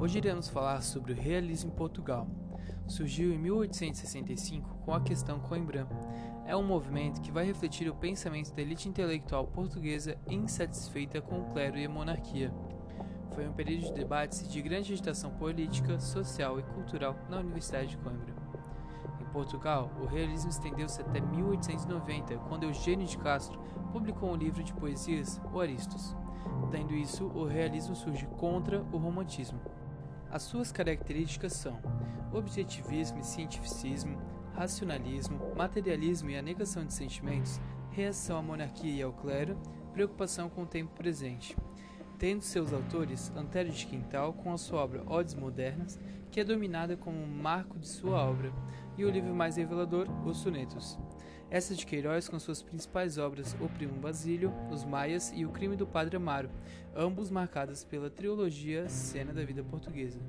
Hoje iremos falar sobre o realismo em Portugal. Surgiu em 1865 com a questão Coimbra. É um movimento que vai refletir o pensamento da elite intelectual portuguesa insatisfeita com o clero e a monarquia. Foi um período de debates e de grande agitação política, social e cultural na Universidade de Coimbra. Em Portugal, o realismo estendeu-se até 1890, quando Eugênio de Castro publicou um livro de poesias, O Aristos. Tendo isso, o realismo surge contra o romantismo. As suas características são objetivismo e cientificismo, racionalismo, materialismo e a negação de sentimentos, reação à monarquia e ao clero, preocupação com o tempo presente. Tendo seus autores Antério de Quintal com a sua obra Odes Modernas, que é dominada como um marco de sua obra, e o livro mais revelador, Os Sonetos. Essa de Queiroz com suas principais obras O Primo Basílio, Os Maias e O Crime do Padre Amaro, ambos marcadas pela trilogia Cena da Vida Portuguesa.